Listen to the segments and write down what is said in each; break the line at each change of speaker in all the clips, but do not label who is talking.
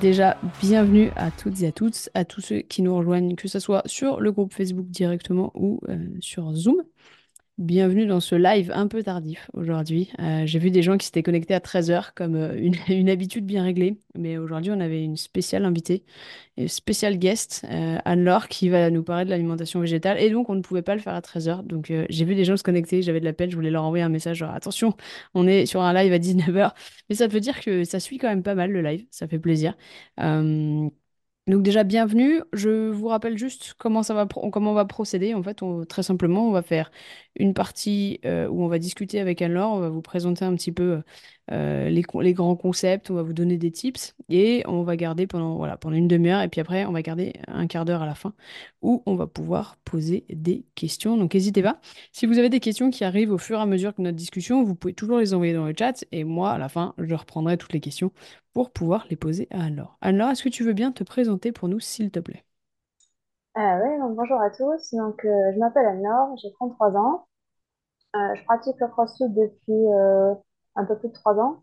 Déjà, bienvenue à toutes et à toutes, à tous ceux qui nous rejoignent, que ce soit sur le groupe Facebook directement ou euh, sur Zoom. Bienvenue dans ce live un peu tardif aujourd'hui. Euh, j'ai vu des gens qui s'étaient connectés à 13h comme euh, une, habitude bien réglée. Mais aujourd'hui, on avait une spéciale invitée, une spéciale guest, euh, Anne-Laure, qui va nous parler de l'alimentation végétale. Et donc, on ne pouvait pas le faire à 13h. Donc, j'ai vu des gens se connecter, j'avais de la peine, je voulais leur envoyer un message genre attention, on est sur un live à 19h. Mais ça veut dire que ça suit quand même pas mal le live, ça fait plaisir. Donc déjà, bienvenue. Je vous rappelle juste comment ça va, comment on va procéder. En fait, très simplement, on va faire une partie euh, où on va discuter avec Anne-Laure, on va vous présenter un petit peu euh, les, grands concepts, on va vous donner des tips et on va garder pendant, voilà, pendant une demi-heure et puis après, on va garder un quart d'heure à la fin où on va pouvoir poser des questions. Donc n'hésitez pas. Si vous avez des questions qui arrivent au fur et à mesure que notre discussion, vous pouvez toujours les envoyer dans le chat et moi, à la fin, je reprendrai toutes les questions pour pouvoir les poser à Anne-Laure. Anne-Laure, est-ce que tu veux bien te présenter pour nous, s'il te plaît?
Euh, oui, donc bonjour à tous. Donc, euh, je m'appelle Anne-Laure, j'ai 33 ans. Euh, je pratique le CrossFit depuis un peu plus de 3 ans.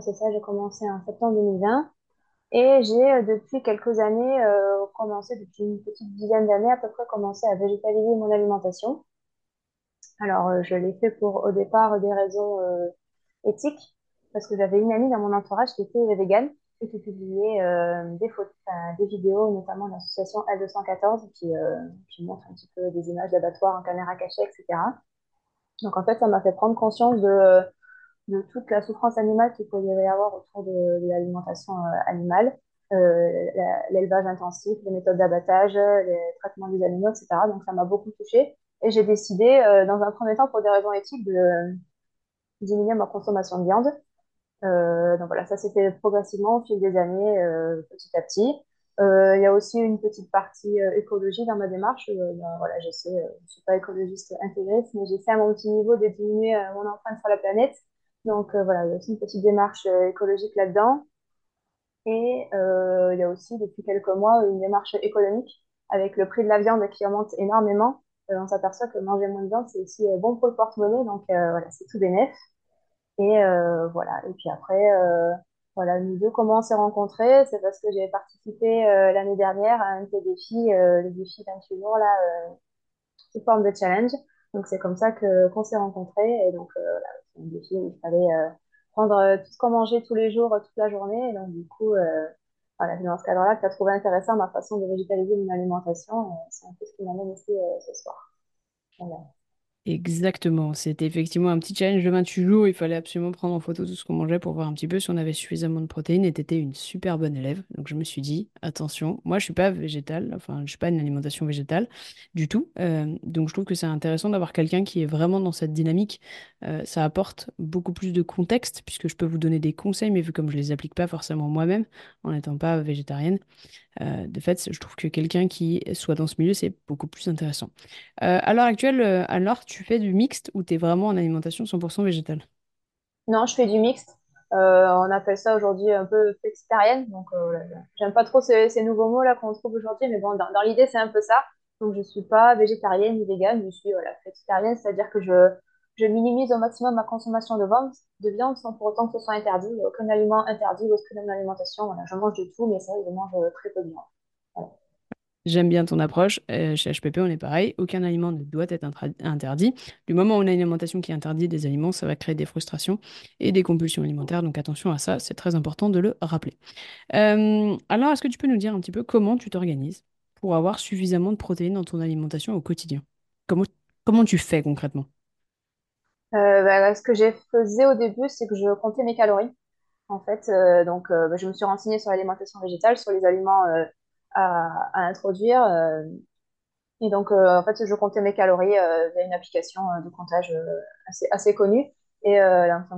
C'est ça, j'ai commencé en septembre 2020. Et j'ai depuis quelques années commencé, depuis une petite dizaine d'années à peu près, commencé à végétaliser mon alimentation. Alors, je l'ai fait pour au départ des raisons éthiques, parce que j'avais une amie dans mon entourage qui était végane et qui publiait euh, des, photos, des vidéos, notamment de l'association L214, qui, euh, qui montre un petit peu des images d'abattoirs en caméra cachée, etc. Donc en fait, ça m'a fait prendre conscience de, de toute la souffrance animale qu'il pouvait y avoir autour de, l'alimentation euh, animale, l'élevage intensif, les méthodes d'abattage, les traitements des animaux, etc. Donc ça m'a beaucoup touchée. Et j'ai décidé, dans un premier temps, pour des raisons éthiques, de diminuer ma consommation de viande. Euh, donc voilà, ça s'est fait progressivement au fil des années, euh, petit à petit. Euh, il y a aussi une petite partie écologie dans ma démarche. Ben voilà, j'essaie, je ne suis pas écologiste intégrée, mais j'essaie à mon petit niveau de diminuer mon empreinte sur la planète. Donc voilà, il y a aussi une petite démarche écologique là-dedans. Et il y a aussi depuis quelques mois une démarche économique avec le prix de la viande qui augmente énormément. on s'aperçoit que manger moins de viande, c'est aussi bon pour le porte-monnaie. Donc voilà, c'est tout bénéf. Et euh, voilà. Et puis après, euh, voilà, nous deux, comment on s'est rencontrés C'est parce que j'ai participé euh, l'année dernière à un de tes défis, le défi 28 jours, là, sous forme de challenge. Donc c'est comme ça que qu'on s'est rencontrés. Et donc voilà, c'est un défi où il fallait prendre tout ce qu'on mangeait tous les jours, toute la journée. Et donc du coup, voilà, c'est dans ce cadre-là que tu as trouvé intéressant ma façon de végétaliser mon alimentation. C'est un peu ce qui m'amène ici ce soir. Voilà.
Exactement, c'était effectivement un petit challenge de 28 jours. Il fallait absolument prendre en photo tout ce qu'on mangeait pour voir un petit peu si on avait suffisamment de protéines. Et tu étais une super bonne élève. Donc je me suis dit, attention, moi je suis pas végétale, enfin je suis pas une alimentation végétale du tout. Euh, donc je trouve que c'est intéressant d'avoir quelqu'un qui est vraiment dans cette dynamique. Euh, ça apporte beaucoup plus de contexte puisque je peux vous donner des conseils, mais vu comme je les applique pas forcément moi-même en n'étant pas végétarienne, euh, de fait, je trouve que quelqu'un qui soit dans ce milieu, c'est beaucoup plus intéressant. Euh, à l'heure actuelle, euh, alors, tu fais du mixte ou tu es vraiment en alimentation 100% végétale?
Non, je fais du mixte. on appelle ça aujourd'hui un peu flexitarienne. Donc, j'aime pas trop ces, nouveaux mots là qu'on trouve aujourd'hui, mais bon, dans, l'idée, c'est un peu ça. Donc, je suis pas végétarienne ni végane, je suis voilà, c'est-à-dire que je, je minimise au maximum ma consommation de viande, de sans pour autant que ce soit interdit. Aucun aliment interdit aucun alimentation. Voilà, je mange de tout, mais ça, je mange très peu de viande.
J'aime bien ton approche. Euh, chez HPP, on est pareil. Aucun aliment ne doit être interdit. Du moment où on a une alimentation qui interdit des aliments, ça va créer des frustrations et des compulsions alimentaires. Donc attention à ça, c'est très important de le rappeler. Euh, alors, est-ce que tu peux nous dire un petit peu comment tu t'organises pour avoir suffisamment de protéines dans ton alimentation au quotidien? Comment, comment tu fais concrètement?
Euh, bah, ce que j'ai faisais au début, c'est que je comptais mes calories. En fait, euh, donc, euh, bah, je me suis renseignée sur l'alimentation végétale, sur les aliments à, introduire. et donc, en fait, je comptais mes calories via une application de comptage assez, connue. Et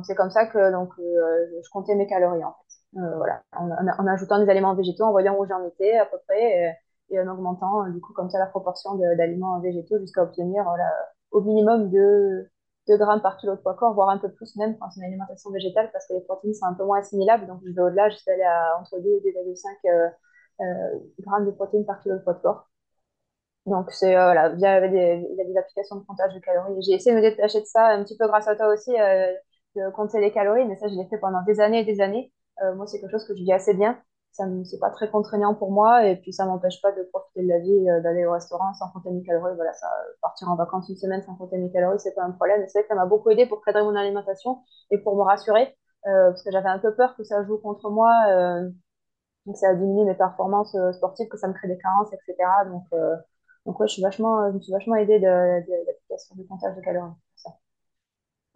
c'est comme ça que donc, je comptais mes calories, en fait. voilà, en, ajoutant des aliments végétaux, en voyant où j'en étais à peu près. et en augmentant, du coup, comme ça, la proportion d'aliments végétaux jusqu'à obtenir au minimum de 2 grammes par kilo de poids corps, voire un peu plus même quand c'est une alimentation végétale, parce que les protéines sont un peu moins assimilables. Donc, je vais au-delà, je vais aller à entre 2 et 2,5 euh, euh, grammes de protéines par kilo de poids de corps. Donc, c'est euh, voilà, il y a des applications de comptage de calories. J'ai essayé de me détacher de ça un petit peu grâce à toi aussi, de compter les calories, mais ça, je l'ai fait pendant des années et des années. Moi, c'est quelque chose que je vis assez bien. Ça c'est pas très contraignant pour moi, et puis ça m'empêche pas de profiter de la vie, euh, d'aller au restaurant sans compter mes calories. Voilà, ça, partir en vacances une semaine sans compter mes calories, c'est pas un problème. C'est vrai que ça m'a beaucoup aidé pour cadrer mon alimentation et pour me rassurer, euh, parce que j'avais un peu peur que ça joue contre moi. euh, donc ça a diminué mes performances euh, sportives, que ça me crée des carences, etc. Donc, euh, donc ouais, je suis vachement, je me suis vachement aidée de, de, l'application du comptage de calories.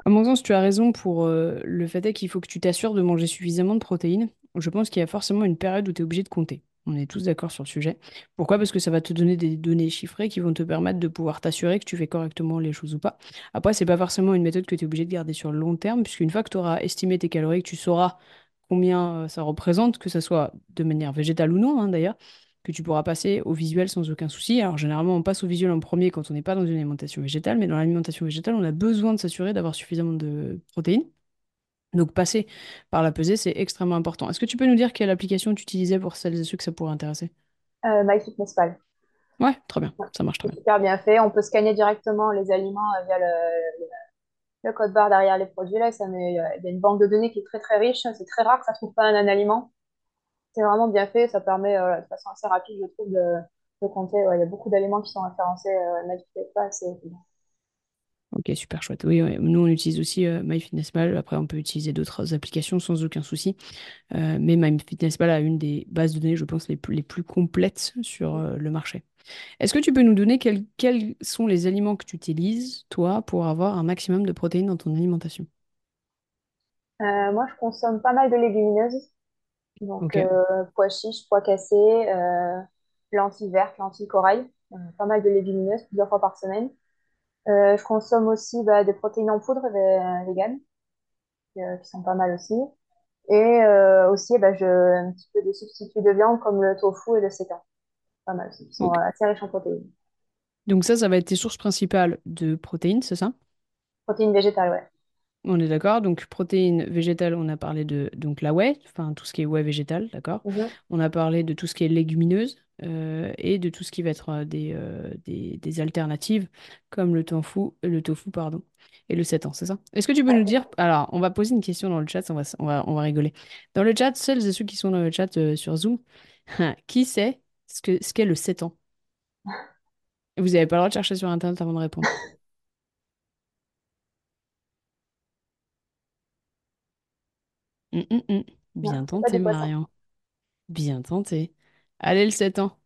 À mon sens, tu as raison pour euh, le fait qu'il faut que tu t'assures de manger suffisamment de protéines. Je pense qu'il y a forcément une période où tu es obligé de compter. On est tous d'accord sur le sujet. Pourquoi? Parce que ça va te donner des données chiffrées qui vont te permettre de pouvoir t'assurer que tu fais correctement les choses ou pas. Après, c'est pas forcément une méthode que tu es obligé de garder sur le long terme, puisqu'une fois que tu auras estimé tes calories, que tu sauras combien euh, ça représente, que ça soit de manière végétale ou non, hein, d'ailleurs, que tu pourras passer au visuel sans aucun souci. Alors généralement, on passe au visuel en premier quand on n'est pas dans une alimentation végétale, mais dans l'alimentation végétale, on a besoin de s'assurer d'avoir suffisamment de protéines. Donc passer par la pesée, c'est extrêmement important. Est-ce que tu peux nous dire quelle application tu utilisais pour celles et ceux que ça pourrait intéresser?
Euh, MyFitnessPal.
Ouais, très bien, ça marche très bien.
super bien fait. On peut scanner directement les aliments euh, via le, le code barre derrière les produits. Là, ça met, il y a une banque de données qui est très très riche. C'est très rare que ça ne trouve pas un, un aliment. C'est vraiment bien fait. Ça permet euh, de façon assez rapide, je trouve, de, de compter. Ouais, il y a beaucoup d'aliments qui sont référencés. Euh, MyFitnessPal, c'est bien.
Ok, super chouette. Oui, ouais, nous on utilise aussi euh, MyFitnessPal. Après, on peut utiliser d'autres applications sans aucun souci. Euh, mais MyFitnessPal a une des bases de données, je pense, les plus, les plus complètes sur euh, le marché. Est-ce que tu peux nous donner quels, quels sont les aliments que tu utilises, toi, pour avoir un maximum de protéines dans ton alimentation?
Euh, moi, je consomme pas mal de légumineuses. Donc,
Ok.
euh, pois chiches, pois cassés, euh, lentilles vertes, lentilles corail, euh, pas mal de légumineuses plusieurs fois par semaine. Euh, je consomme aussi bah, des protéines en poudre véganes, euh, qui sont pas mal aussi. Et euh, aussi, bah, je, un petit peu des substituts de viande comme le tofu et le seitan, pas mal aussi, qui sont
Ok.
euh, assez riches en protéines.
Donc ça, ça va être tes sources principales de protéines, c'est ça?
Protéines végétales, ouais.
On est d'accord. Donc, protéines végétales, on a parlé de donc la whey, enfin tout ce qui est whey végétal, d'accord?
Mhm.
On a parlé de tout ce qui est légumineuse euh, et de tout ce qui va être euh, des, euh, des, des alternatives comme le tofu, le tofu, pardon, et le seitan, c'est ça? Est-ce que tu peux nous dire, alors, on va poser une question dans le chat, on va, on va, on va rigoler. Dans le chat, celles et ceux qui sont dans le chat euh, sur Zoom, qui sait ce que, ce qu'est le seitan? Vous n'avez pas le droit de chercher sur Internet avant de répondre. Hum, hum, hum. Bien tenté. Marion. Bien tenté. Allez, le 7 ans.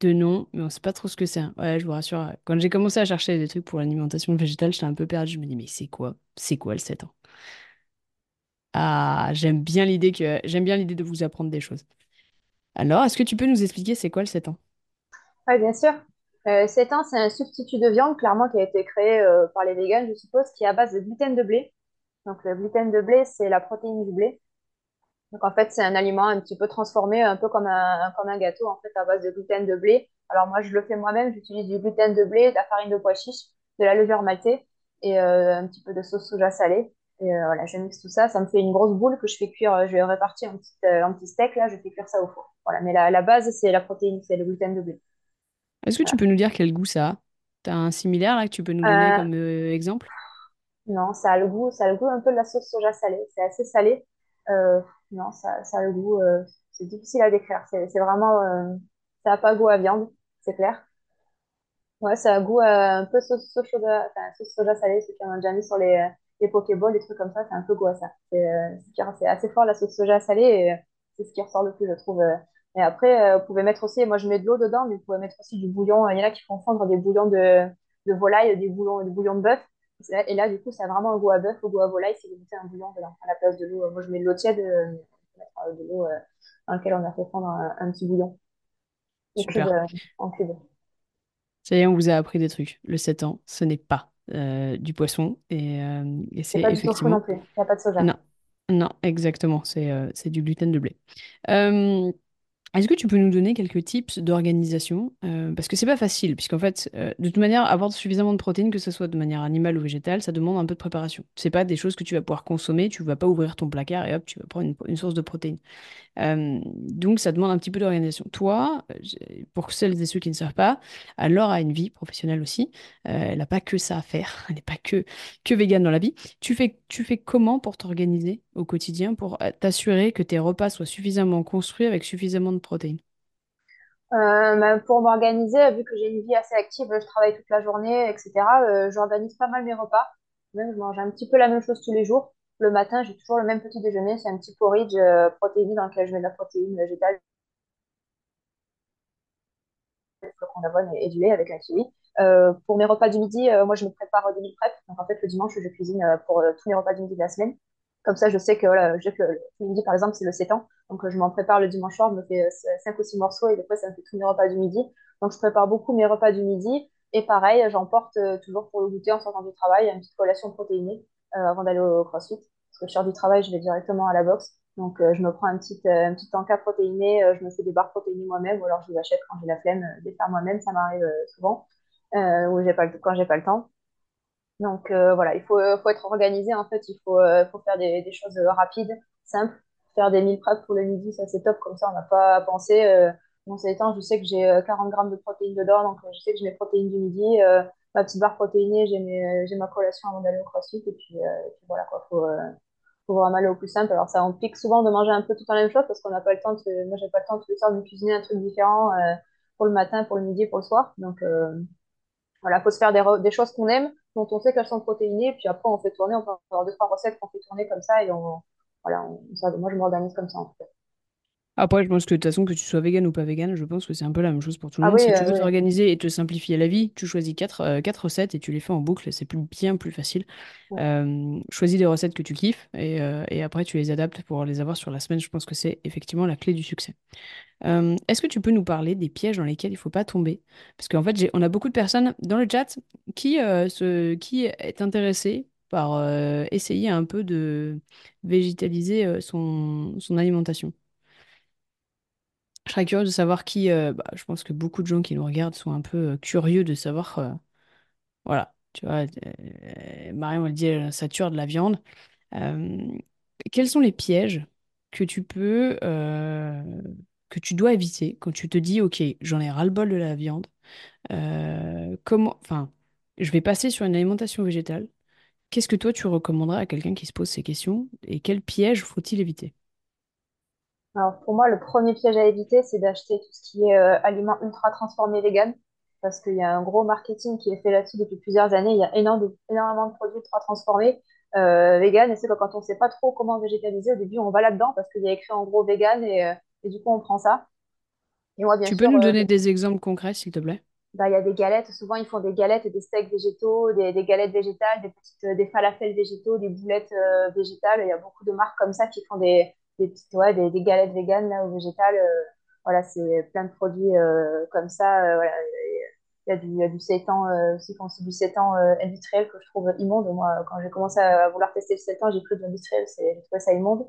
De nom, mais on sait pas trop ce que c'est. hein. Ouais, je vous rassure. Quand j'ai commencé à chercher des trucs pour l'alimentation végétale, j'étais un peu perdue. Je me dis, mais c'est quoi? C'est quoi le 7 ans? Ah, j'aime bien l'idée que j'aime bien l'idée de vous apprendre des choses. Alors, est-ce que tu peux nous expliquer c'est quoi le 7 ans?
Oui, bien sûr. Euh, seitan, c'est un substitut de viande, clairement, qui a été créé euh, par les végans, je suppose, qui est à base de gluten de blé. Donc, le gluten de blé, c'est la protéine du blé. Donc, en fait, c'est un aliment un petit peu transformé, un peu comme un, comme un gâteau, en fait, à base de gluten de blé. Alors, moi, je le fais moi-même. J'utilise du gluten de blé, de la farine de pois chiche, de la levure maltée et euh, un petit peu de sauce soja salée. Et euh, voilà, je mixe tout ça. Ça me fait une grosse boule que je fais cuire. euh, Je vais répartir en petits, euh, en petits steaks. Là, je fais cuire ça au four. Voilà, mais la, la base, c'est la protéine, c'est le gluten de blé.
Est-ce que tu peux nous dire quel goût ça a? T'as un similaire là que tu peux nous donner comme exemple?
non, ça a le goût, ça a le goût un peu de la sauce soja salée. C'est assez salé. Non, ça, ça a le goût. euh, c'est difficile à décrire. C'est vraiment, euh, ça n'a pas goût à viande, c'est clair. Ouais, ça a goût euh, un peu sauce, sauce soja, sauce soja salée, ceux qui en ont déjà mis sur les, euh, les Pokéballs, des trucs comme ça, c'est un peu goût à ça. C'est euh, c'est assez fort la sauce soja salée c'est ce qui ressort le plus, je trouve. Et après, vous pouvez mettre aussi, moi je mets de l'eau dedans, mais vous pouvez mettre aussi du bouillon. Il y en a qui font fondre des bouillons de, de volaille, des bouillons, des bouillons de bœuf. Et c'est là- du coup, ça a vraiment un goût à bœuf, au goût à volaille, vous mettez un bouillon dedans à la place de l'eau. Moi, je mets de l'eau tiède, euh, euh, de l'eau euh, dans laquelle on a fait fondre un, un petit bouillon, cube,
Super.
euh, en cube.
Ça y est, on vous a appris des trucs. Le 7 ans, ce n'est pas euh, du poisson et, euh, et
C'est
c'est
pas du tofu non
effectivement
plus, il n'y a pas de soja.
Non, non, exactement, c'est euh, c'est du gluten de blé. Est-ce que tu peux nous donner quelques tips d'organisation? Euh, parce que c'est pas facile, puisqu'en fait, euh, de toute manière, avoir suffisamment de protéines, que ce soit de manière animale ou végétale, ça demande un peu de préparation. C'est pas des choses que tu vas pouvoir consommer, tu vas pas ouvrir ton placard et hop, tu vas prendre une, source de protéines. Euh, donc, ça demande un petit peu d'organisation. Toi, pour celles et ceux qui ne savent pas, Laure a une vie professionnelle aussi. Elle n'a pas que ça à faire. Elle n'est pas que, que végane dans la vie. Tu fais, tu fais comment pour t'organiser au quotidien pour t'assurer que tes repas soient suffisamment construits avec suffisamment de protéines?
Euh, bah, pour m'organiser, vu que j'ai une vie assez active, je travaille toute la journée, etc., euh, j'organise pas mal mes repas. Même, je mange un petit peu la même chose tous les jours. Le matin, j'ai toujours le même petit déjeuner, c'est un petit porridge euh, protéiné dans lequel je mets de la protéine végétale, d'avoine et, et du lait avec un kiwi. Euh, pour mes repas du midi, euh, moi, je me prépare des meal prep. Donc, en fait, le dimanche, je cuisine pour tous mes repas du midi de la semaine. Comme ça, je sais que voilà, je le midi, par exemple, c'est le sétan. Donc, euh, je m'en prépare le dimanche soir, je me fais euh, 5 ou 6 morceaux et fois, ça me fait tous mes repas du midi. Donc, je prépare beaucoup mes repas du midi. Et pareil, j'emporte euh, toujours pour le goûter en sortant du travail une petite collation protéinée euh, avant d'aller au CrossFit. Parce que je sors du travail, je vais directement à la boxe. Donc, euh, je me prends un petit, euh, un petit encas protéiné, euh, je me fais des barres protéinées moi-même, ou alors je les achète quand j'ai la flemme euh, de les faire moi-même, ça m'arrive euh, souvent, euh, ou j'ai pas quand j'ai pas le temps. Donc euh, voilà, il faut, euh, faut être organisé en fait, il faut, euh, faut faire des, choses euh, rapides, simples, faire des meal prep pour le midi, ça c'est top, comme ça on n'a pas à penser. Euh, bon, c'est temps, je sais que j'ai euh, 40 grammes de protéines dedans, donc euh, je sais que j'ai mes protéines du midi, euh, ma petite barre protéinée, j'ai ma collation avant d'aller au CrossFit, et puis, euh, voilà quoi, faut, euh, faut vraiment aller au plus simple. Alors ça implique souvent de manger un peu tout la même chose, parce qu'on n'a pas le temps, de, moi j'ai pas le temps tous les soirs de cuisiner un truc différent euh, pour le matin, pour le midi, pour le soir, donc... Euh, voilà, faut se faire des, re- des choses qu'on aime, dont on sait qu'elles sont protéinées, puis après on fait tourner, on peut avoir deux, trois recettes qu'on fait tourner comme ça, et on, voilà, on- ça, moi je m'organise comme ça en fait.
Après, je pense que de toute façon, que tu sois vegan ou pas vegan, je pense que c'est un peu la même chose pour tout le
Ah
monde.
oui,
Si tu
euh,
veux
oui.
t'organiser et te simplifier la vie, tu choisis quatre, euh, quatre recettes et tu les fais en boucle. C'est plus, bien plus facile.
Ouais.
Euh, choisis des recettes que tu kiffes et, et après tu les adaptes pour les avoir sur la semaine. Je pense que c'est effectivement la clé du succès. Est-ce que tu peux nous parler des pièges dans lesquels il ne faut pas tomber? Parce qu'en fait, on a beaucoup de personnes dans le chat qui, se, qui est intéressée par euh, essayer un peu de végétaliser euh, son, son alimentation. Je serais curieuse de savoir qui. euh, bah, je pense que beaucoup de gens qui nous regardent sont un peu curieux de savoir. voilà, tu vois, euh, Marion, elle dit elle sature de la viande. Quels sont les pièges que tu peux, que tu dois éviter quand tu te dis, OK, j'en ai ras-le-bol de la viande. comment, enfin, je vais passer sur une alimentation végétale. Qu'est-ce que toi tu recommanderais à quelqu'un qui se pose ces questions et quels pièges faut-il éviter?
Alors pour moi, le premier piège à éviter, c'est d'acheter tout ce qui est euh, aliments ultra transformés vegan, parce qu'il y a un gros marketing qui est fait là-dessus depuis plusieurs années. Il y a énormément de produits ultra transformés euh, vegan, et c'est que quand on ne sait pas trop comment végétaliser, au début on va là-dedans parce qu'il y a écrit en gros vegan, et, euh, et du coup on prend ça. Et moi, bien
Tu peux nous
euh,
donner des exemples concrets, s'il te plaît?
Bah, y a des galettes. Souvent, ils font des galettes et des steaks végétaux, des, des galettes végétales, des petites, euh, des falafels végétaux, des boulettes euh, végétales. Il y a beaucoup de marques comme ça qui font des, des petites, ouais, des, des galettes véganes ou végétales. euh, voilà, c'est plein de produits comme ça. Il y a du, il y a du sétan aussi, quand c'est du industriel que je trouve immonde. Moi, quand j'ai commencé à vouloir tester le sétan, j'ai cru de l'industriel, j'ai trouvé ça immonde.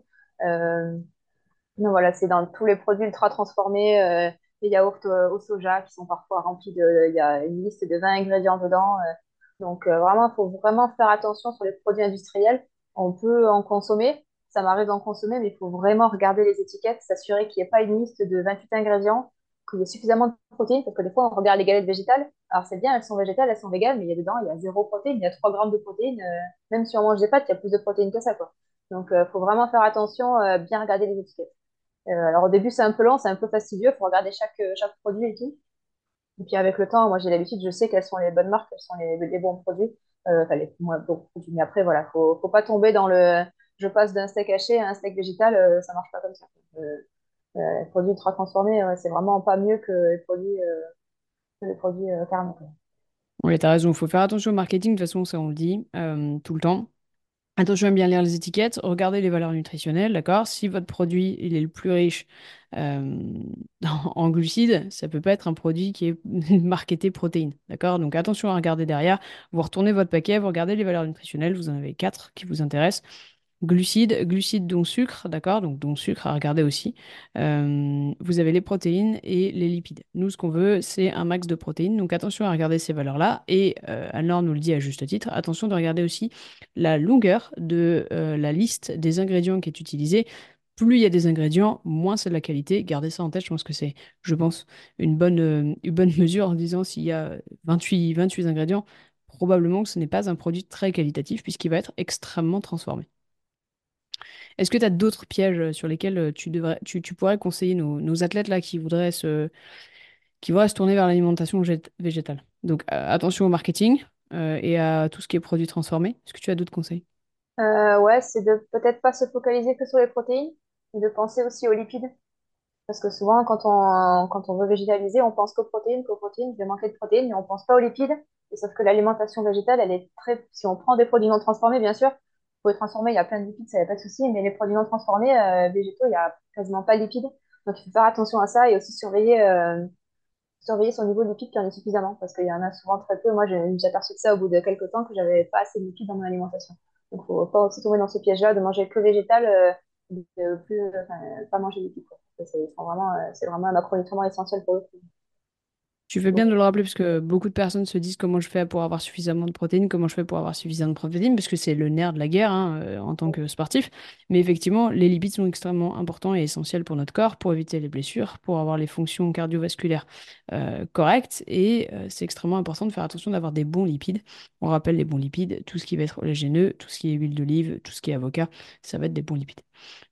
Donc voilà, c'est dans tous les produits ultra transformés, les yaourts euh, au soja qui sont parfois remplis de, il y a une liste de 20 ingrédients dedans. euh. donc euh, vraiment, il faut vraiment faire attention sur les produits industriels. On peut en consommer, ça m'arrive d'en consommer, mais il faut vraiment regarder les étiquettes, s'assurer qu'il n'y ait pas une liste de 28 ingrédients, qu'il y ait suffisamment de protéines, parce que des fois, on regarde les galettes végétales. Alors c'est bien, elles sont végétales, elles sont véganes, mais il y a dedans, il y a zéro protéine, il y a 3 grammes de protéines. même si on mange des pâtes, il y a plus de protéines que ça, quoi. Donc, il faut vraiment faire attention, bien regarder les étiquettes. Euh, alors au début, c'est un peu lent, c'est un peu fastidieux, il faut regarder chaque, euh, chaque produit et tout. Et puis avec le temps, moi j'ai l'habitude, je sais quelles sont les bonnes marques, quels sont les, bons produits. Euh, enfin, les bons produits. Mais après, voilà, faut, faut pas tomber dans le je passe d'un steak haché à un steak végétal, euh, ça marche pas comme ça. Euh, euh, les produits ultra transformés, c'est vraiment pas mieux que les produits, que les produits carnés.
Oui, t'as raison, il faut faire attention au marketing, de toute façon, ça on le dit tout le temps. Attention à bien lire les étiquettes, regardez les valeurs nutritionnelles, d'accord? Si votre produit il est le plus riche euh, en glucides, ça peut pas être un produit qui est marketé protéines, d'accord? Donc attention à regarder derrière, vous retournez votre paquet, vous regardez les valeurs nutritionnelles, vous en avez quatre qui vous intéressent. Glucides, glucides donc sucre, d'accord? Donc, donc sucre à regarder aussi. Euh, vous avez les protéines et les lipides. Nous, ce qu'on veut, c'est un max de protéines. Donc attention à regarder ces valeurs-là. Et euh, Anne-Laure nous le dit à juste titre, attention de regarder aussi la longueur de euh, la liste des ingrédients qui est utilisée. Plus il y a des ingrédients, moins c'est de la qualité. Gardez ça en tête, je pense que c'est, je pense, une bonne, euh, bonne mesure en disant s'il y a 28, 28 ingrédients, probablement que ce n'est pas un produit très qualitatif puisqu'il va être extrêmement transformé. Est-ce que tu as d'autres pièges euh, sur lesquels euh, tu, devrais, tu, pourrais conseiller nos, athlètes là qui voudraient se, qui voudraient se tourner vers l'alimentation végét- végétale? Donc euh, attention au marketing et à tout ce qui est produits transformés. Est-ce que tu as d'autres conseils?
Ouais, c'est de peut-être pas se focaliser que sur les protéines, mais de penser aussi aux lipides. Parce que souvent, quand on, quand on veut végétaliser, on pense qu'aux protéines, qu'aux protéines, il va manquer de protéines, mais on pense pas aux lipides. Sauf que l'alimentation végétale, elle est très, si on prend des produits non transformés, bien sûr, transformer, il y a plein de lipides, ça n'y a pas de souci, mais les produits non transformés, euh, végétaux, il y a quasiment pas de lipides. Donc, il faut faire attention à ça et aussi surveiller, euh, surveiller son niveau de lipides qu'il en ait suffisamment, parce qu'il y en a souvent très peu. Moi, j'ai aperçu ça au bout de quelques temps que j'avais pas assez de lipides dans mon alimentation. Donc, faut pas aussi tomber dans ce piège-là de manger que végétal, euh, de plus, euh, enfin, pas manger de lipides, C'est vraiment, vraiment un macronutriment essentiel pour le coup.
Tu fais bien de le rappeler parce que beaucoup de personnes se disent comment je fais pour avoir suffisamment de protéines, comment je fais pour avoir suffisamment de protéines, parce que c'est le nerf de la guerre hein, euh, en tant que sportif. Mais effectivement, les lipides sont extrêmement importants et essentiels pour notre corps, pour éviter les blessures, pour avoir les fonctions cardiovasculaires euh, correctes. Et euh, c'est extrêmement important de faire attention d'avoir des bons lipides. On rappelle les bons lipides, tout ce qui va être oléagineux, tout ce qui est huile d'olive, tout ce qui est avocat, ça va être des bons lipides.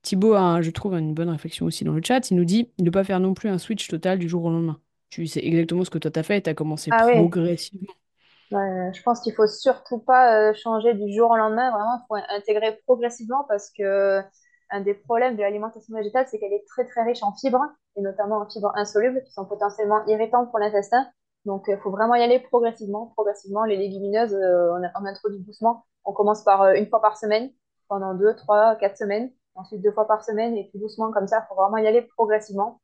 Thibaut a, je trouve, une bonne réflexion aussi dans le chat. Il nous dit ne pas faire non plus un switch total du jour au lendemain. Tu sais exactement ce que toi t'as fait et t'as commencé
Ah
progressivement.
Ouais, je pense qu'il faut surtout pas euh, changer du jour au lendemain. Vraiment, il faut intégrer progressivement parce que un des problèmes de l'alimentation végétale, c'est qu'elle est très très riche en fibres et notamment en fibres insolubles qui sont potentiellement irritantes pour l'intestin. Donc, il faut vraiment y aller progressivement. Progressivement, les légumineuses, euh, on, on introduit doucement. On commence par euh, une fois par semaine pendant deux, trois, quatre semaines. Ensuite, deux fois par semaine et puis doucement comme ça. Il faut vraiment y aller progressivement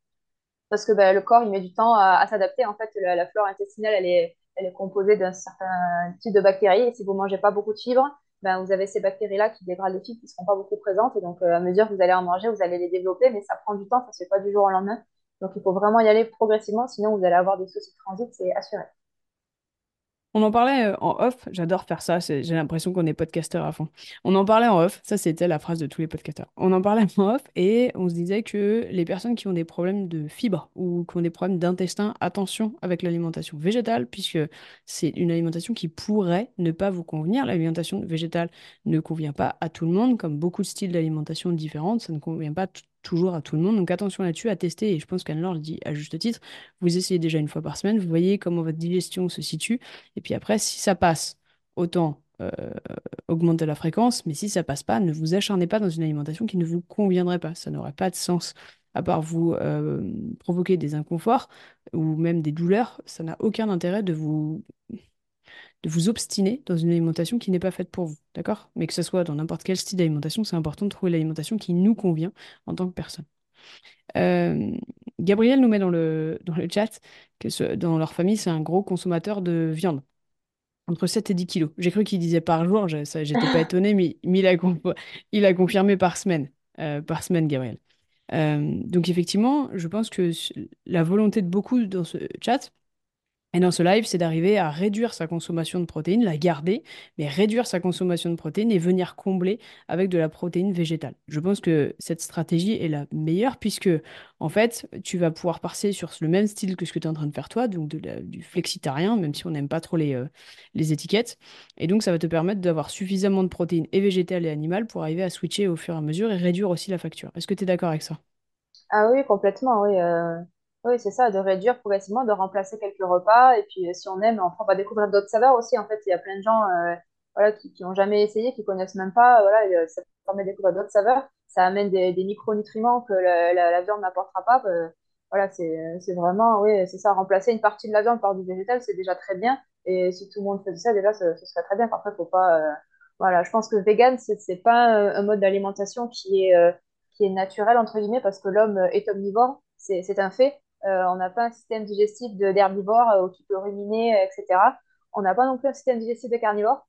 parce que ben, le corps, il met du temps à, s'adapter. En fait, la, la flore intestinale, elle est, elle est composée d'un certain type de bactéries. Et si vous mangez pas beaucoup de fibres, ben, vous avez ces bactéries-là qui dégradent les fibres, qui ne seront pas beaucoup présentes. Et donc, euh, à mesure que vous allez en manger, vous allez les développer, mais ça prend du temps, ça ne se fait pas du jour au lendemain. Donc, il faut vraiment y aller progressivement, sinon vous allez avoir des soucis de transit, c'est assuré.
On en parlait euh, en off, j'adore faire ça, j'ai l'impression qu'on est podcasteur à fond. On en parlait en off, ça c'était la phrase de tous les podcasteurs. On en parlait en off et on se disait que les personnes qui ont des problèmes de fibres ou qui ont des problèmes d'intestin, attention avec l'alimentation végétale, puisque c'est une alimentation qui pourrait ne pas vous convenir. L'alimentation végétale ne convient pas à tout le monde, comme beaucoup de styles d'alimentation différents, ça ne convient pas t- toujours à tout le monde. Donc attention là-dessus, à tester, et je pense qu'Anne-Laure le dit à juste titre, vous essayez déjà une fois par semaine, vous voyez comment votre digestion se situe. Et puis après, si ça passe, autant euh, augmenter la fréquence, mais si ça passe pas, ne vous acharnez pas dans une alimentation qui ne vous conviendrait pas. Ça n'aurait pas de sens. À part vous euh, provoquer des inconforts ou même des douleurs, ça n'a aucun intérêt de vous, de vous obstiner dans une alimentation qui n'est pas faite pour vous. D'accord? Mais que ce soit dans n'importe quel style d'alimentation, c'est important de trouver l'alimentation qui nous convient en tant que personne. Euh, Gabriel nous met dans le, dans le chat que ce- dans leur famille, c'est un gros consommateur de viande. Entre 7 et 10 kilos. J'ai cru qu'il disait par jour, j'étais pas étonnée, mais, mais il a, conf- il a confirmé par semaine. Euh, par semaine, Gabriel. Euh, donc effectivement, je pense que la volonté de beaucoup dans ce chat, et dans ce live, c'est d'arriver à réduire sa consommation de protéines, la garder, mais réduire sa consommation de protéines et venir combler avec de la protéine végétale. Je pense que cette stratégie est la meilleure puisque, en fait, tu vas pouvoir passer sur le même style que ce que tu es en train de faire toi, donc du flexitarien, même si on n'aime pas trop les, euh, les étiquettes. Et donc, ça va te permettre d'avoir suffisamment de protéines et végétales et animales pour arriver à switcher au fur et à mesure et réduire aussi la facture. Est-ce que tu es d'accord avec ça?
Ah oui, complètement, oui. euh, Oui, c'est ça, de réduire progressivement, de remplacer quelques repas. Et puis, euh, si on aime, on va découvrir d'autres saveurs aussi. En fait, il y a plein de gens euh, voilà, qui, qui ont jamais essayé, qui connaissent même pas. Voilà, euh, ça permet de découvrir d'autres saveurs. Ça amène des, micronutriments que la, viande n'apportera pas. Voilà, c'est, vraiment, oui, c'est ça, remplacer une partie de la viande par du végétal, c'est déjà très bien. Et si tout le monde faisait ça, déjà, ce, serait très bien. Après, faut pas, voilà, je pense que vegan, c'est pas un mode d'alimentation qui est, qui est naturel, entre guillemets, parce que l'homme est omnivore, c'est un fait. Euh, on n'a pas un système digestif d'herbivore euh, qui peut ruminer, euh, etc. On n'a pas non plus un système digestif de carnivore.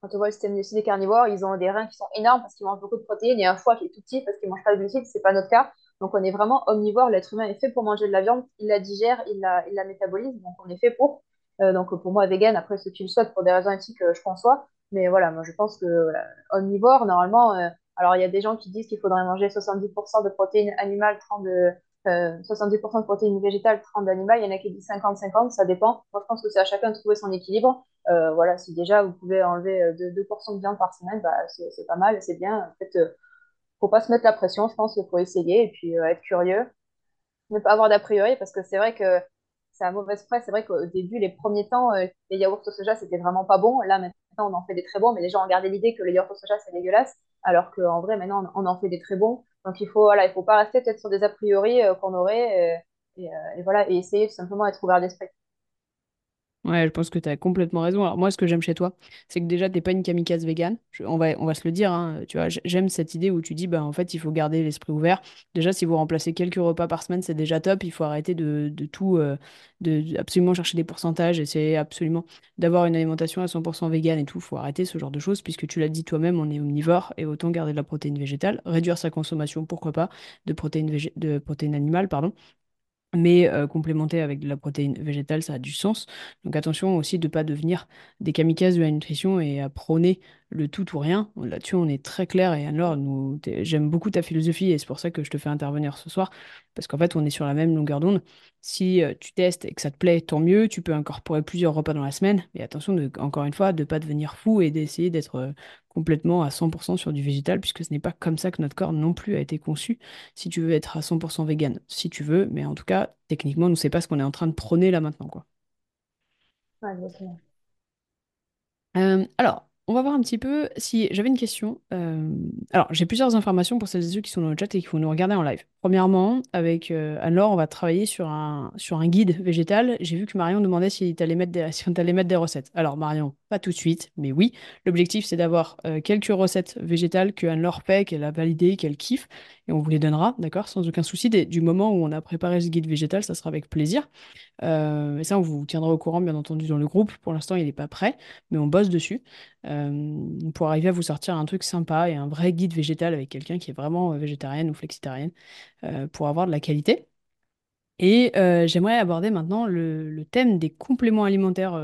Quand on voit le système des carnivores, ils ont des reins qui sont énormes parce qu'ils mangent beaucoup de protéines et un foie qui est tout petit parce qu'ils ne mangent pas de glucides. Ce n'est pas notre cas. Donc, on est vraiment omnivore. L'être humain est fait pour manger de la viande. Il la digère, il la, il la métabolise. Donc, on est fait pour. Donc, pour moi, vegan, après, ceux qui le souhaitent pour des raisons éthiques, euh, je conçois. Mais voilà, moi, je pense que omnivore, normalement, alors il y a des gens qui disent qu'il faudrait manger 70% de protéines animales, 30 de, 70% de protéines végétales, 30 d'animales. Il y en a qui disent 50-50, ça dépend. Moi, je pense que c'est à chacun de trouver son équilibre. Euh, voilà, si déjà vous pouvez enlever 2, 2 de viande par semaine, bah, c'est pas mal, c'est bien. En fait, euh, faut pas se mettre la pression, je pense qu'il faut essayer et puis euh, être curieux. Ne pas avoir d'a priori parce que c'est vrai que c'est à mauvaise presse. C'est vrai qu'au début, les premiers temps, les yaourts au soja, c'était vraiment pas bon. Là, maintenant, on en fait des très bons, mais les gens ont gardé l'idée que les yaourts au soja, c'est dégueulasse, alors qu'en vrai, maintenant, on en fait des très bons. Donc, il faut, voilà, il faut pas rester peut-être sur des a priori qu'on aurait et, et, voilà, et essayer tout simplement d'être ouvert d'esprit.
Ouais, je pense que tu as complètement raison. Alors moi, ce que j'aime chez toi, c'est que déjà, t'es pas une kamikaze vegan. Je- on va, se le dire, hein, tu vois, j'aime cette idée où tu dis, bah, en fait, il faut garder l'esprit ouvert. Déjà, si vous remplacez quelques repas par semaine, c'est déjà top. Il faut arrêter de, tout, euh, de, absolument chercher des pourcentages, essayer absolument d'avoir une alimentation à 100% vegan et tout. Il faut arrêter ce genre de choses, puisque tu l'as dit toi-même, on est omnivore et autant garder de la protéine végétale, réduire sa consommation, pourquoi pas, de protéines, de protéines animales, pardon. Mais euh, complémenter avec de la protéine végétale, ça a du sens. Donc attention aussi de ne pas devenir des kamikazes de la nutrition et à prôner le tout ou rien. Là-dessus, on est très clair. Et alors, nous, j'aime beaucoup ta philosophie et c'est pour ça que je te fais intervenir ce soir. Parce qu'en fait, on est sur la même longueur d'onde. Si euh, tu testes et que ça te plaît, tant mieux. Tu peux incorporer plusieurs repas dans la semaine. Mais attention, de, encore une fois, de ne pas devenir fou et d'essayer d'être euh, complètement à 100% sur du végétal, puisque ce n'est pas comme ça que notre corps non plus a été conçu. Si tu veux être à 100% vegan, si tu veux, mais en tout cas, techniquement, nous, c'est pas ce qu'on est en train de prôner là maintenant, quoi.
Ouais.
Euh, alors, on va voir un petit peu si j'avais une question. euh, alors, j'ai plusieurs informations pour celles et ceux qui sont dans le chat et qui vont nous regarder en live. Premièrement, avec euh, Anne-Laure, on va travailler sur un, guide végétal. J'ai vu que Marion demandait si on t'allait mettre des recettes. Alors, Marion, pas tout de suite, mais oui. L'objectif, c'est d'avoir euh, quelques recettes végétales que Anne-Laure fait, qu'elle a validées, qu'elle kiffe, et on vous les donnera, d'accord? Sans aucun souci. Du moment où on a préparé ce guide végétal, ça sera avec plaisir. Euh, et ça, on vous tiendra au courant, bien entendu, dans le groupe. Pour l'instant, il n'est pas prêt, mais on bosse dessus euh, pour arriver à vous sortir un truc sympa et un vrai guide végétal avec quelqu'un qui est vraiment euh, végétarienne ou flexitarienne pour avoir de la qualité. Et j'aimerais aborder maintenant le, thème des compléments alimentaires.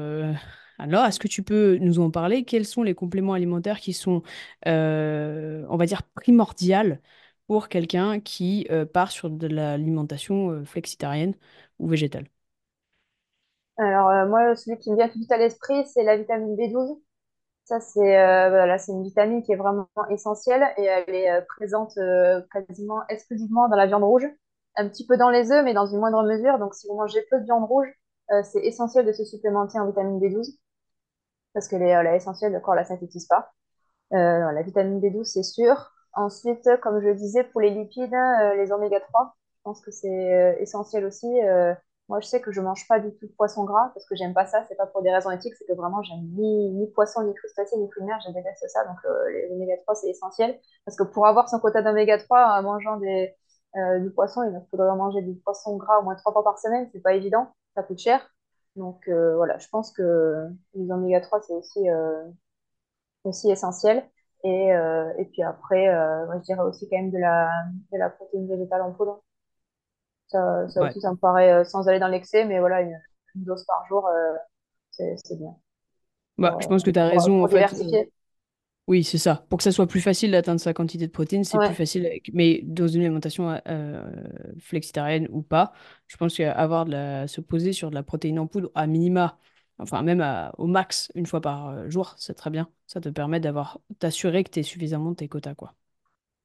Alors, est-ce que tu peux nous en parler? Quels sont les compléments alimentaires qui sont, on va dire, primordiales pour quelqu'un qui euh, part sur de l'alimentation euh, flexitarienne ou végétale?
Alors, euh, moi, celui qui me vient tout de suite à l'esprit, c'est la vitamine B12. Ça, c'est voilà, une vitamine qui est vraiment essentielle et elle est présente quasiment exclusivement dans la viande rouge, un petit peu dans les œufs, mais dans une moindre mesure. Donc, si vous mangez peu de viande rouge, c'est essentiel de se supplémenter en vitamine B12 parce est, elle est essentielle, le corps la synthétise pas. La vitamine B12, c'est sûr. Ensuite, comme je le disais, pour les lipides, euh, les oméga 3, je pense que c'est euh, essentiel aussi. Euh, moi, je sais que je mange pas du tout de poisson gras parce que j'aime pas ça. C'est pas pour des raisons éthiques, c'est que vraiment, j'aime ni, ni poisson, ni crustacés, ni fruits de mer. Je déteste ça. Donc, euh, les oméga 3, c'est essentiel. Parce que pour avoir son quota d'oméga 3 en mangeant des, euh, du poisson, il faudrait manger du poisson gras au moins trois fois par semaine. C'est pas évident. Ça coûte cher. Donc, euh, voilà, je pense que les oméga 3, c'est aussi, euh, aussi essentiel. Et, euh, et puis après, euh, moi, je dirais aussi quand même de la, de la protéine végétale en poudre. Ça, ça
Ouais.
aussi, ça me paraît, euh, sans aller dans l'excès, mais voilà, une, une dose par jour, c'est bien
Bah, je pense que tu as
pour,
raison, en
pour
fait. euh,
diversifier.
Oui, c'est ça. Pour que ça soit plus facile d'atteindre sa quantité de protéines, c'est plus facile avec... Mais dans une alimentation euh, flexitarienne ou pas, je pense qu'avoir de la... se poser sur de la protéine en poudre à minima, enfin même au max une fois par euh, jour, c'est très bien. Ça te permet d'avoir, t'assurer que tu es suffisamment de tes quotas, quoi.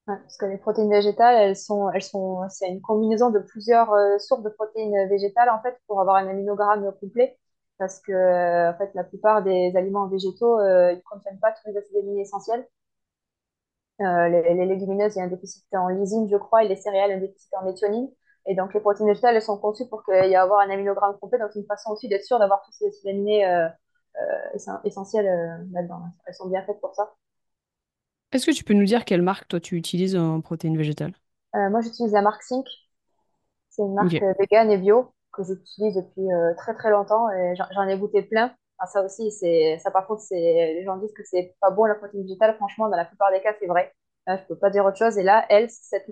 parce que les protéines végétales, elles sont, elles sont, c'est une combinaison de plusieurs euh, sources de protéines végétales, en fait, pour avoir un aminogramme complet. Parce que, euh, en fait, la plupart des aliments végétaux, ils ne contiennent pas tous les acides aminés essentiels. Les, les légumineuses, il y a un déficit en lysine, je crois, et les céréales, un déficit en méthionine. Et donc, les protéines végétales, elles sont conçues pour qu'il y ait avoir un aminogramme complet. Donc, c'est une façon aussi d'être sûr d'avoir tous ces acides aminés euh, euh, essen- essentiels euh, là-dedans. Elles sont bien faites pour ça.
Est-ce que tu peux nous dire quelle marque, toi, tu utilises en protéines végétales?
Moi, j'utilise la marque Sync. C'est une marque
Ok.
euh, vegan et bio que j'utilise depuis très très longtemps et j'en ai goûté plein. Ah, ça aussi, c'est ça par contre, c'est les gens disent que c'est pas bon la protéine végétale. Franchement, dans la plupart des cas, c'est vrai. Je peux pas dire autre chose. Et là, elle,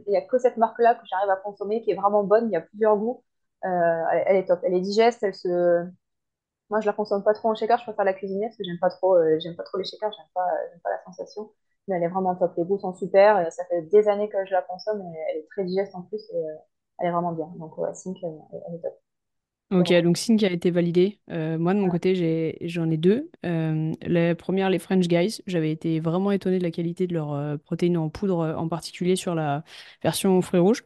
il y a que cette marque-là que j'arrive à consommer qui est vraiment bonne. Il y a plusieurs goûts. Euh, elle, est top. Elle est digeste. Moi, je la consomme pas trop en shaker. Je préfère la cuisiner parce que j'aime pas trop, euh, pas trop les shakers. J'aime pas, j'aime pas la sensation. Mais elle est vraiment top. Les goûts sont super. Ça fait des années que je la consomme. Et elle est très digeste en plus. Euh, elle est vraiment bien. Donc, ouais, Sync, elle est top.
Ok, donc Sync a été validé. Euh, moi, de mon côté, j'ai, j'en ai deux. Euh, la première, les French Guys. J'avais été vraiment étonnée de la qualité de leur euh, protéines en poudre, euh, en particulier sur la version fruits rouges.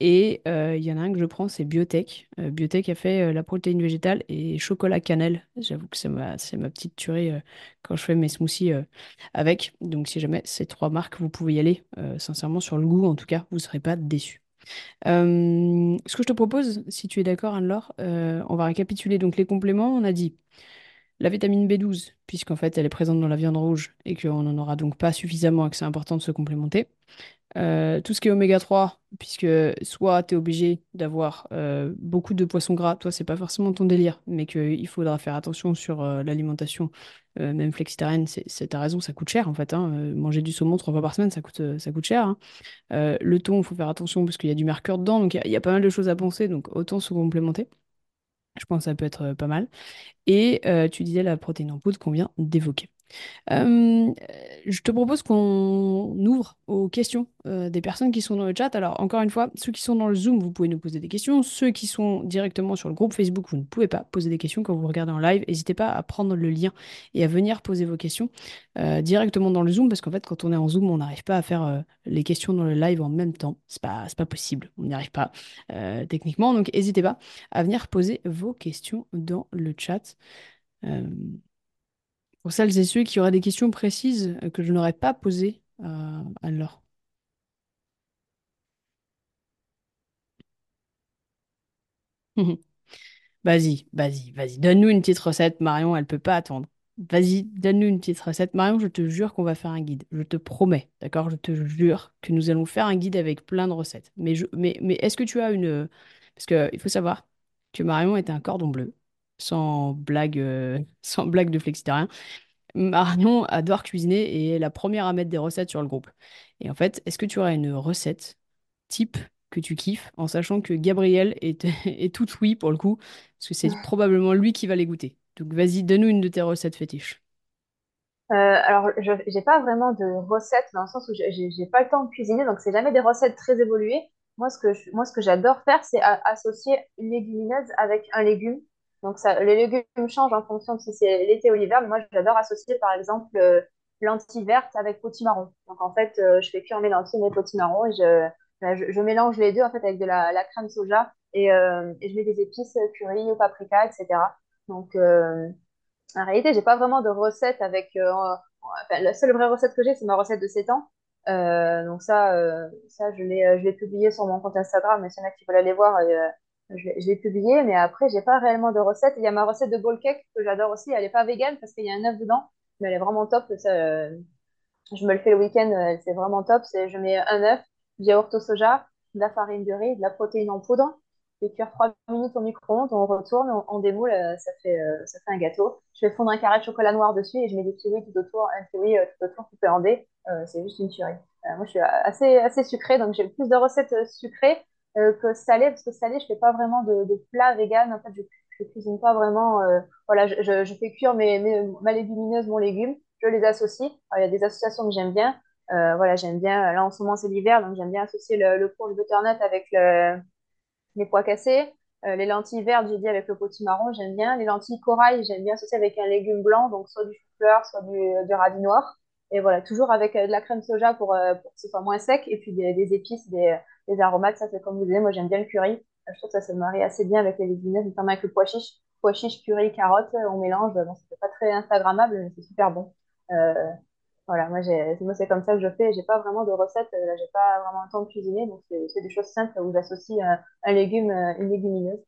Et il y en a un que je prends, c'est Biotech. Biotech a fait la protéine végétale et chocolat cannelle. J'avoue que c'est ma, c'est ma petite tuerie quand je fais mes smoothies avec. Donc, si jamais ces trois marques, vous pouvez y aller. Sincèrement, sur le goût, en tout cas, vous ne serez pas déçus. Ce que je te propose, si tu es d'accord, Anne-Laure, euh, on va récapituler donc les compléments. On a dit la vitamine B12, puisqu'en fait elle est présente dans la viande rouge et qu'on n'en aura donc pas suffisamment et que c'est important de se complémenter. Euh, tout ce qui est oméga 3, puisque soit tu es obligé d'avoir euh, beaucoup de poissons gras, toi c'est pas forcément ton délire, mais qu'il faudra faire attention sur euh, l'alimentation, même flexitarienne, c'est, t'as raison, ça coûte cher en fait. hein. Manger du saumon trois fois par semaine, ça coûte, ça coûte cher. hein. Le thon, il faut faire attention parce qu'il y a du mercure dedans, donc il y, y a pas mal de choses à penser, donc autant se complémenter. Je pense que ça peut être pas mal. Et tu disais la protéine en poudre qu'on vient d'évoquer. Je te propose qu'on ouvre aux questions des personnes qui sont dans le chat. Alors, encore une fois, ceux qui sont dans le Zoom, vous pouvez nous poser des questions. Ceux qui sont directement sur le groupe Facebook, vous ne pouvez pas poser des questions quand vous regardez en live. N'hésitez pas à prendre le lien et à venir poser vos questions directement dans le Zoom, parce qu'en fait, quand on est en Zoom, on n'arrive pas à faire les questions dans le live en même temps. C'est pas, pas possible. On n'y arrive pas techniquement. Donc, n'hésitez pas à venir poser vos questions dans le chat. Pour celles et ceux qui auraient des questions précises euh, que je n'aurais pas posées à Anne-Laure. Vas-y, vas-y, vas-y. Donne-nous une petite recette, Marion, elle peut pas attendre. Vas-y, donne-nous une petite recette. Marion, je te jure qu'on va faire un guide. Je te promets, d'accord? Je te jure que nous allons faire un guide avec plein de recettes. Mais, mais, mais est-ce que tu as une... Parce qu'il faut savoir que Marion est un cordon bleu, sans blague, euh, sans blague de flexitarien. Marion adore cuisiner et est la première à mettre des recettes sur le groupe. Et en fait, est-ce que tu aurais une recette type que tu kiffes en sachant que Gabriel est, est tout oui pour le coup, parce que c'est probablement lui qui va les goûter. Donc vas-y, donne-nous une de tes recettes fétiches.
Euh, alors, je j'ai pas vraiment de recettes dans le sens où j'ai pas le temps de cuisiner, donc c'est jamais des recettes très évoluées. Moi, ce que je- moi, ce que j'adore faire, c'est associer une légumineuse avec un légume. Donc, ça, les légumes changent en fonction de si c'est l'été ou l'hiver, moi, j'adore associer, par exemple, euh, lentilles vertes avec potimarron. Donc, en fait, euh, je fais cuire mes lentilles, mes potimarrons, et je, ben, je, mélange les deux, en fait, avec de la, crème soja, et, euh, et je mets des épices, euh, curry ou paprika, etc. Donc, euh, en réalité, j'ai pas vraiment de recette avec. enfin, la seule vraie recette que j'ai, c'est ma recette de 7 ans. Donc ça, ça je l'ai, euh, je l'ai publié sur mon compte Instagram, mais s'il y en a qui veulent aller voir, je l'ai publié. Mais après, j'ai pas réellement de recette. Il y a ma recette de bowl cake que j'adore aussi. Elle est pas végane parce qu'il y a un œuf dedans, mais elle est vraiment top. Euh, je me le fais le week-end, euh, c'est vraiment top. Je mets un œuf, du yaourt au soja, de la farine de riz, de la protéine en poudre. Je cuire 3 minutes au micro-ondes, on retourne, on, démoule, euh, ça fait, un gâteau. Je fais fondre un carré de chocolat noir dessus et je mets des kiwis tout autour, un kiwi tout autour coupé en dés. C'est juste une tuerie. Moi, je suis assez, assez sucrée, donc j'ai plus de recettes sucrées euh, que salées, parce que salées, je fais pas vraiment de, de plats vegan. En fait, je, je cuisine pas vraiment. euh, voilà, je, je, fais cuire mes, mes, ma légumineuse, mon légume je les associe. Alors, il y a des associations que j'aime bien. Euh, voilà, j'aime bien. Là, en ce moment, c'est l'hiver, donc j'aime bien associer le, le courge butternut avec le, les pois cassés. Euh, les lentilles vertes, j'ai dit avec le potimarron, j'aime bien. Les lentilles corail, j'aime bien associer avec un légume blanc, donc soit du chou-fleur, soit du, du radis noir. Et voilà, toujours avec euh, de la crème soja pour, euh, pour que ce soit moins sec, et puis des, épices, des, des aromates. Ça, c'est comme vous disiez, moi j'aime bien le curry. Euh, je trouve que ça se marie assez bien avec les légumineuses, notamment avec le pois chiche. Pois chiche, curry, carotte, on mélange. Bon, c'est pas très Instagrammable, mais c'est super bon. Euh, voilà, moi, moi c'est comme ça que je fais. J'ai pas vraiment de recette. euh, Là, j'ai pas vraiment le temps de cuisiner, donc c'est des choses simples où j'associe un, un légume, euh, une légumineuse.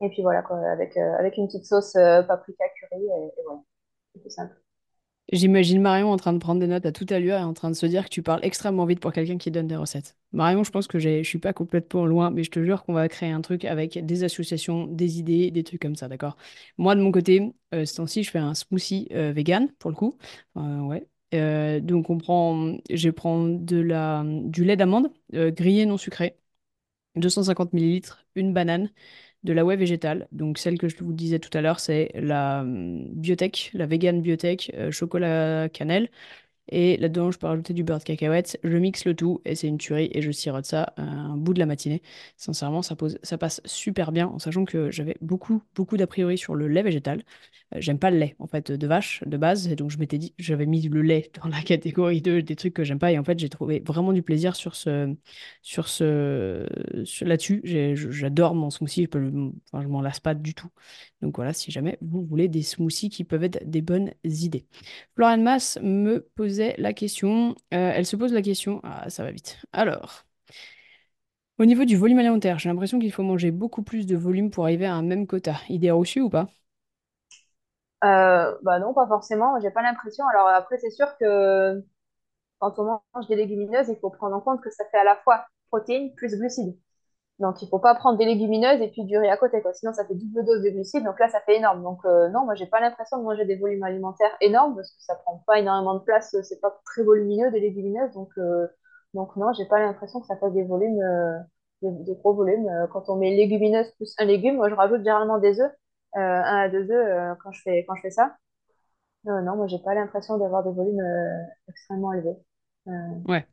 Et puis voilà, quoi, avec, euh, avec une petite sauce euh, paprika curry, et, et voilà, c'est tout simple.
J'imagine Marion en train de prendre des notes à toute allure et en train de se dire que tu parles extrêmement vite pour quelqu'un qui donne des recettes. Marion, je pense que je suis pas complètement loin, mais je te jure qu'on va créer un truc avec des associations, des idées, des trucs comme ça, d'accord? Moi, de mon côté, euh, ce temps-ci, je fais un smoothie euh, vegan, pour le coup. Euh, ouais. Euh, donc, on prend, je prends de la, du lait d'amande grillé non sucré, 250 millilitres, une banane, de la whey végétale. Donc celle que je vous disais tout à l'heure, c'est la hum, biotech, la vegan biotech, euh, chocolat cannelle. Et là-dedans, je peux rajouter du beurre de cacahuète. Je mixe le tout et c'est une tuerie et je sirote ça euh, un bout de la matinée. Sincèrement, ça, pose, ça passe super bien en sachant que j'avais beaucoup, beaucoup d'a priori sur le lait végétal. Euh, j'aime pas le lait en fait de vache de base et donc je m'étais dit j'avais mis le lait dans la catégorie de, des trucs que j'aime pas et en fait j'ai trouvé vraiment du plaisir sur ce sur ce là-dessus. J'adore mon smoothie, je peux m'en lasse pas du tout. Donc voilà, si jamais vous voulez des smoothies qui peuvent être des bonnes idées. Florian Mass me la question. euh, elle se pose la question. Ah, ça va vite. Alors, au niveau du volume alimentaire, j'ai l'impression qu'il faut manger beaucoup plus de volume pour arriver à un même quota. Idée reçue ou pas?
Euh, bah non, pas forcément. J'ai pas l'impression. Alors après, c'est sûr que quand on mange des légumineuses, il faut prendre en compte que ça fait à la fois protéines plus glucides. Donc, il faut pas prendre des légumineuses et puis du riz à côté, quoi. Sinon, ça fait double dose de glucides. Donc là, ça fait énorme. Donc, euh, non, moi, j'ai pas l'impression de manger des volumes alimentaires énormes parce que ça prend pas énormément de place. C'est pas très volumineux des légumineuses. Donc, euh, donc non, j'ai pas l'impression que ça fasse des volumes, euh, des, gros volumes. Euh, Quand on met légumineuse plus un légume, moi, je rajoute généralement des œufs, euh, un à deux œufs euh, quand je fais, quand je fais ça. Non, moi, j'ai pas l'impression d'avoir des volumes extrêmement élevés.
Ouais.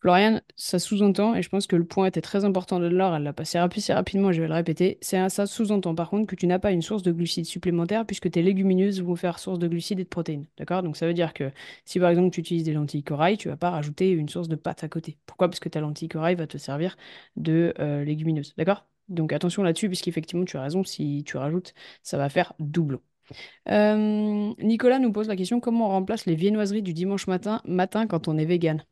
Florian, ça sous-entend, et je pense que le point était très important de l'or, elle l'a passé rapidement, je vais le répéter, c'est ça sous-entend par contre que tu n'as pas une source de glucides supplémentaires puisque tes légumineuses vont faire source de glucides et de protéines. D'accord? Donc ça veut dire que si par exemple tu utilises des lentilles corail, tu vas pas rajouter une source de pâte à côté. Pourquoi? Parce que ta lentille corail va te servir de euh, légumineuse. D'accord? Donc attention là-dessus, puisqu'effectivement tu as raison, si tu rajoutes, ça va faire doublon. Euh, Nicolas nous pose la question, comment on remplace les viennoiseries du dimanche matin, matin quand on est vegan?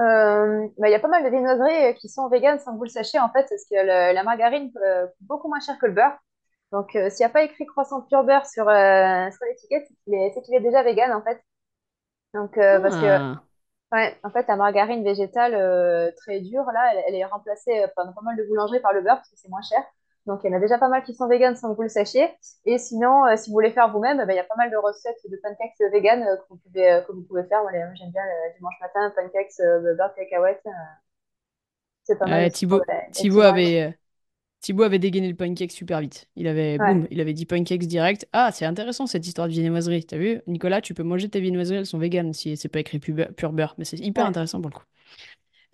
Euh, bah, il y a pas mal de viennoiseries euh, qui sont véganes sans que vous le sachiez en fait, parce que le- la margarine euh, coûte beaucoup moins cher que le beurre. Donc s'il n'y a pas écrit croissant pur beurre sur, sur l'étiquette, c'est qu'il est, déjà vegan en fait. Donc parce que
Ah.
ouais, en fait la margarine végétale euh, très dure là, elle, elle est remplacée par pas mal de boulangeries par le beurre parce que c'est moins cher. Donc il y en a déjà pas mal qui sont véganes sans que vous le sachiez. Et sinon, euh, si vous voulez faire vous-même, bah, il y a pas mal de recettes de pancakes véganes euh, que vous pouvez, euh, que vous pouvez faire. Moi, j'aime bien le dimanche matin, pancakes euh, beurre cacahuète. C'est pas mal
Thibaut, avait, euh, Thibaut avait dégainé le pancake super vite. Il avait,
Ouais,
boum, il avait dit pancakes direct. Ah, c'est intéressant cette histoire de viennoiserie. T'as vu? Nicolas, tu peux manger tes viennoiseries, elles sont véganes si c'est pas écrit pu- pur beurre. Mais c'est hyper
ouais.
intéressant pour le coup.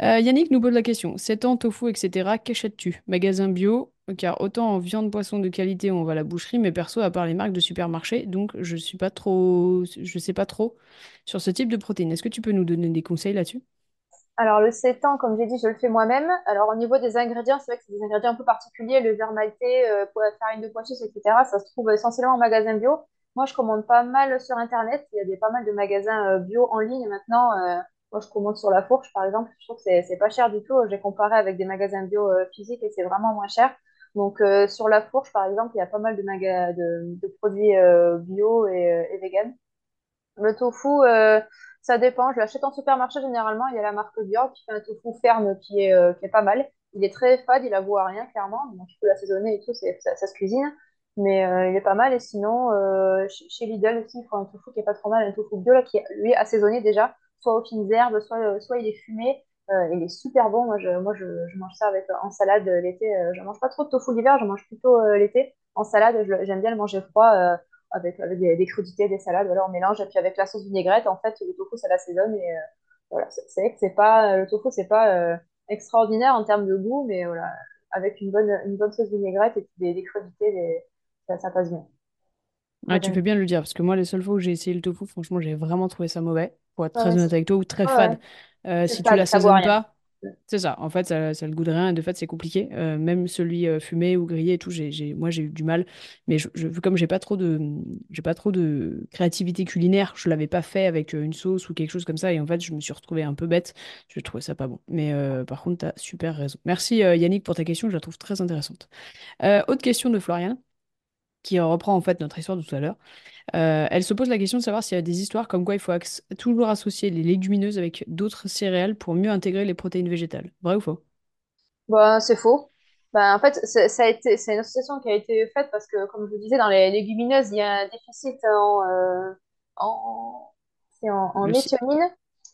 Euh, Yannick nous pose la question. 7 ans, tofu, etc. Qu'achètes-tu? Magasin bio? Car autant en viande, poisson de qualité, on va à la boucherie, mais perso, à part les marques de supermarché, donc je suis pas trop, je sais pas trop sur ce type de protéines. Est-ce que tu peux nous donner des conseils là-dessus?
Alors, le sétan, comme j'ai dit, je le fais moi-même. Alors, au niveau des ingrédients, c'est vrai que c'est des ingrédients un peu particuliers. Le beurre maltais, euh, farine de pois etc. Ça se trouve essentiellement en magasin bio. Moi, je commande pas mal sur Internet. Il y a des, pas mal de magasins euh, bio en ligne maintenant. Euh, moi, je commande sur La Fourche, par exemple. Je trouve que c'est c'est pas cher du tout. J'ai comparé avec des magasins bio euh, physiques et c'est vraiment moins cher. Donc, euh, sur La Fourche, par exemple, il y a pas mal de, maga de, produits euh, bio et, euh, et vegan. Le tofu, ça dépend. Je l'achète en supermarché généralement. Il y a la marque Dior qui fait un tofu ferme qui est, qui est pas mal. Il est très fade, il a goût à rien, clairement. Donc, tu peux l'assaisonner et tout, ça, ça se cuisine. Mais il est pas mal. Et sinon, chez, Lidl aussi, il faut un tofu qui est pas trop mal, un tofu bio là, qui est, lui, assaisonné déjà, soit aux fines herbes, soit, soit il est fumé. Euh, il est super bon. Moi, je, moi, je, je mange ça avec, en salade euh, l'été. Euh, je mange pas trop de tofu l'hiver, je mange plutôt euh, l'été. En salade, j'aime bien le manger froid. euh, avec, avec des, des crudités, des salades, voilà, on mélange, et puis avec la sauce vinaigrette, en fait, le tofu, ça l'assaisonne, et euh, voilà, c'est vrai que c'est pas, le tofu, c'est pas euh, extraordinaire en termes de goût, mais voilà, avec une bonne, une bonne sauce vinaigrette et puis des, des crudités, des- ça, ça passe bien.
Ah, tu fais bien de le dire, parce que moi, les seules fois où j'ai essayé le tofu, franchement, j'ai vraiment trouvé ça mauvais, pour être très honnête avec toi, ou très fade. Euh, si tu
ça goûte à
l'assaisonnes
rien.
pas, c'est ça. En fait, ça, ça le goût de rien, et de fait, c'est compliqué. Euh, même celui euh, fumé ou grillé et tout, j'ai, moi, j'ai eu du mal. Mais je, je- comme j'ai pas trop de, j'ai pas trop de créativité culinaire, je l'avais pas fait avec une sauce ou quelque chose comme ça, et en fait, je me suis retrouvée un peu bête. Je trouvais ça pas bon. Mais par contre, t'as super raison. Merci Yannick pour ta question, je la trouve très intéressante. Autre question de Florian. Qui reprend en fait notre histoire de tout à l'heure. Euh, elle se pose la question de savoir s'il y a des histoires comme quoi il faut toujours associer les légumineuses avec d'autres céréales pour mieux intégrer les protéines végétales. Vrai ou faux?
Bah, c'est faux. Bah, en fait, c'est- ça a été, c'est une association qui a été faite parce que, comme je vous disais, dans les légumineuses, il y a un déficit en, euh, en, c'est en, en
Le si-
méthionine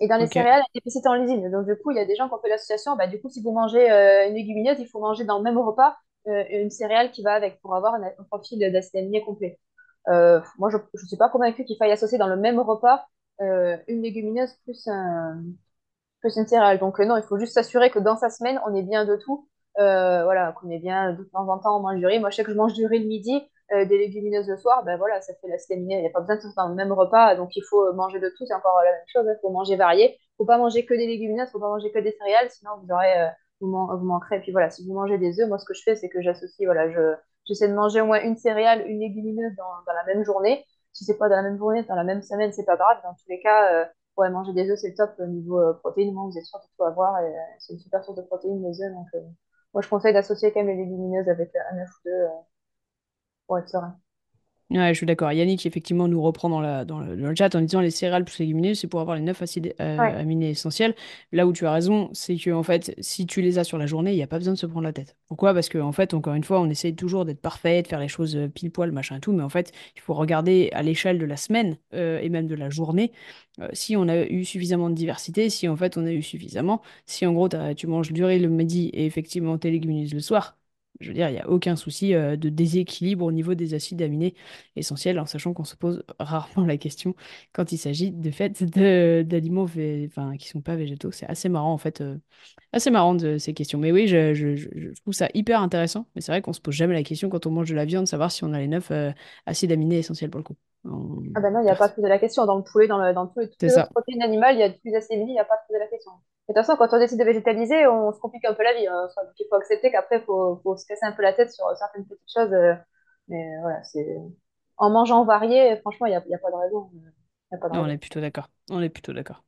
et dans les
Ok.
céréales, un déficit en lysine. Donc, du coup, il y a des gens qui ont fait l'association. Bah, du coup, si vous mangez euh, une légumineuse, il faut manger dans le même repas une céréale qui va avec pour avoir un, profil d'acide complet. Euh, moi, je ne suis pas convaincue qu'il faille associer dans le même repas euh, une légumineuse plus un plus une céréale. Donc euh, non, il faut juste s'assurer que dans sa semaine, on est bien de tout. Euh, voilà, qu'on est bien de temps en temps, on mange du riz. Moi, je sais que je mange du riz le midi, euh, des légumineuses le soir, ben voilà, ça fait la stéminée. Il n'y a pas besoin de tout dans le même repas, donc il faut manger de tout. C'est encore la même chose, il faut manger varié. Il faut pas manger que des légumineuses, il faut pas manger que des céréales, sinon vous aurez, euh, vous, man- vous manquerez. Et puis voilà, si vous mangez des œufs, moi, ce que je fais, c'est que j'associe, voilà, je, j'essaie de manger au moins une céréale, une légumineuse dans, la même journée. Si c'est pas dans la même journée, dans la même semaine, c'est pas grave. Dans tous les cas, euh, Ouais, manger des œufs, c'est top au niveau euh, protéines. Moi, vous êtes sûr de tout avoir. Et, euh, c'est une super source de protéines, les œufs. Donc, euh, moi, je conseille d'associer quand même les légumineuses avec un œuf ou deux pour être serein.
Ouais, je suis d'accord. Yannick, effectivement, nous reprend dans, la, dans le, dans le chat en disant les céréales plus légumineuses, c'est pour avoir les 9 acides euh,
Ouais.
aminés essentiels. Là où tu as raison, c'est que en fait, si tu les as sur la journée, il n'y a pas besoin de se prendre la tête. Pourquoi? Parce que, en fait, encore une fois, on essaye toujours d'être parfait, de faire les choses euh, pile poil, machin et tout, mais en fait, il faut regarder à l'échelle de la semaine euh, et même de la journée euh, si on a eu suffisamment de diversité, si en fait on a eu suffisamment, si en gros tu manges du riz le midi et effectivement tes légumineuses le soir. Je veux dire, il n'y a aucun souci euh, de déséquilibre au niveau des acides aminés essentiel, en sachant qu'on se pose rarement la question quand il s'agit de fait de- d'aliments enfin, qui sont pas végétaux. C'est assez marrant en fait, euh, assez marrant de ces questions. Mais oui, je, je- je- je trouve ça hyper intéressant. Mais c'est vrai qu'on se pose jamais la question quand on mange de la viande, savoir si on a les neuf euh, acides aminés essentiels pour le coup.
Ah ben non, il n'y a pas poser la question. Dans le poulet, dans, le, dans
ça.
protéines animales, il y a plus d'acides aminés, il n'y a pas poser la question. De toute façon, quand on décide de végétaliser, on se complique un peu la vie. hein. Donc, il faut accepter qu'après, il faut, faut se casser un peu la tête sur certaines petites choses. euh, mais voilà, c'est... En mangeant varié, franchement, il n'y a, il y a pas de raison. Il n'y a pas de
Non, on est plutôt d'accord. On est plutôt d'accord.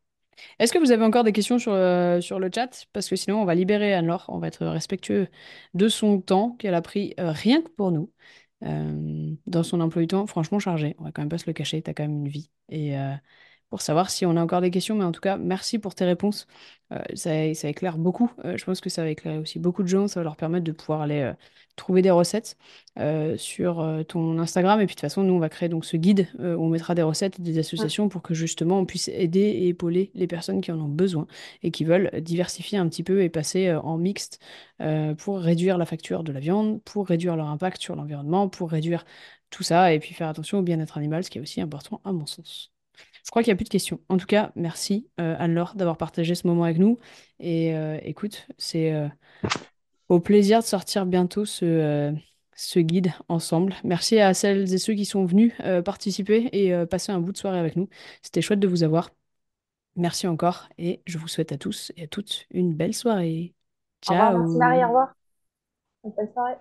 Est-ce que vous avez encore des questions sur, euh, sur le chat? Parce que sinon, on va libérer Anne-Laure. On va être respectueux de son temps qu'elle a pris euh, rien que pour nous. euh, dans son emploi du temps, franchement chargé. On va quand même pas se le cacher, tu as quand même une vie. Et euh, pour savoir si on a encore des questions, mais en tout cas, merci pour tes réponses. Euh, ça, éclaire beaucoup. Euh, je pense que ça va éclairer aussi beaucoup de gens. Ça va leur permettre de pouvoir aller euh, trouver des recettes sur ton Instagram. Et puis de toute façon, nous, on va créer donc ce guide où on mettra des recettes et des associations pour que justement on puisse aider et épauler les personnes qui en ont besoin et qui veulent diversifier un petit peu et passer en mixte pour réduire la facture de la viande, pour réduire leur impact sur l'environnement, pour réduire tout ça et puis faire attention au bien-être animal, ce qui est aussi important à mon sens. Je crois qu'il n'y a plus de questions. En tout cas, merci euh, Anne-Laure d'avoir partagé ce moment avec nous. Et euh, écoute, c'est euh, au plaisir de sortir bientôt ce, euh, ce guide ensemble. Merci à celles et ceux qui sont venus participer et passer un bout de soirée avec nous. C'était chouette de vous avoir. Merci encore et je vous souhaite à tous et à toutes une belle soirée.
Au revoir, merci Marie, au
Ciao!
revoir. Bonne soirée.